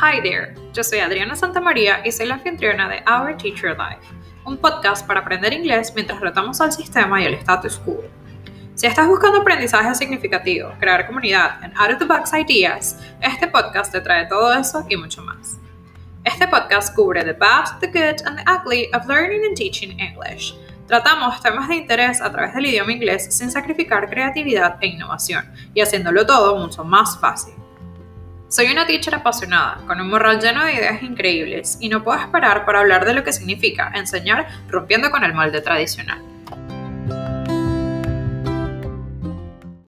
Hi there, yo soy Adriana Santamaría y soy la anfitriona de Our Teacher Life, un podcast para aprender inglés mientras rotamos al sistema y al status quo. Si estás buscando aprendizaje significativo, crear comunidad en Out of the Box Ideas, este podcast te trae todo eso y mucho más. Este podcast cubre the bad, the good and the ugly of learning and teaching English. Tratamos temas de interés a través del idioma inglés sin sacrificar creatividad e innovación y haciéndolo todo mucho más fácil. Soy una teacher apasionada, con un morral lleno de ideas increíbles y no puedo esperar para hablar de lo que significa enseñar rompiendo con el molde tradicional.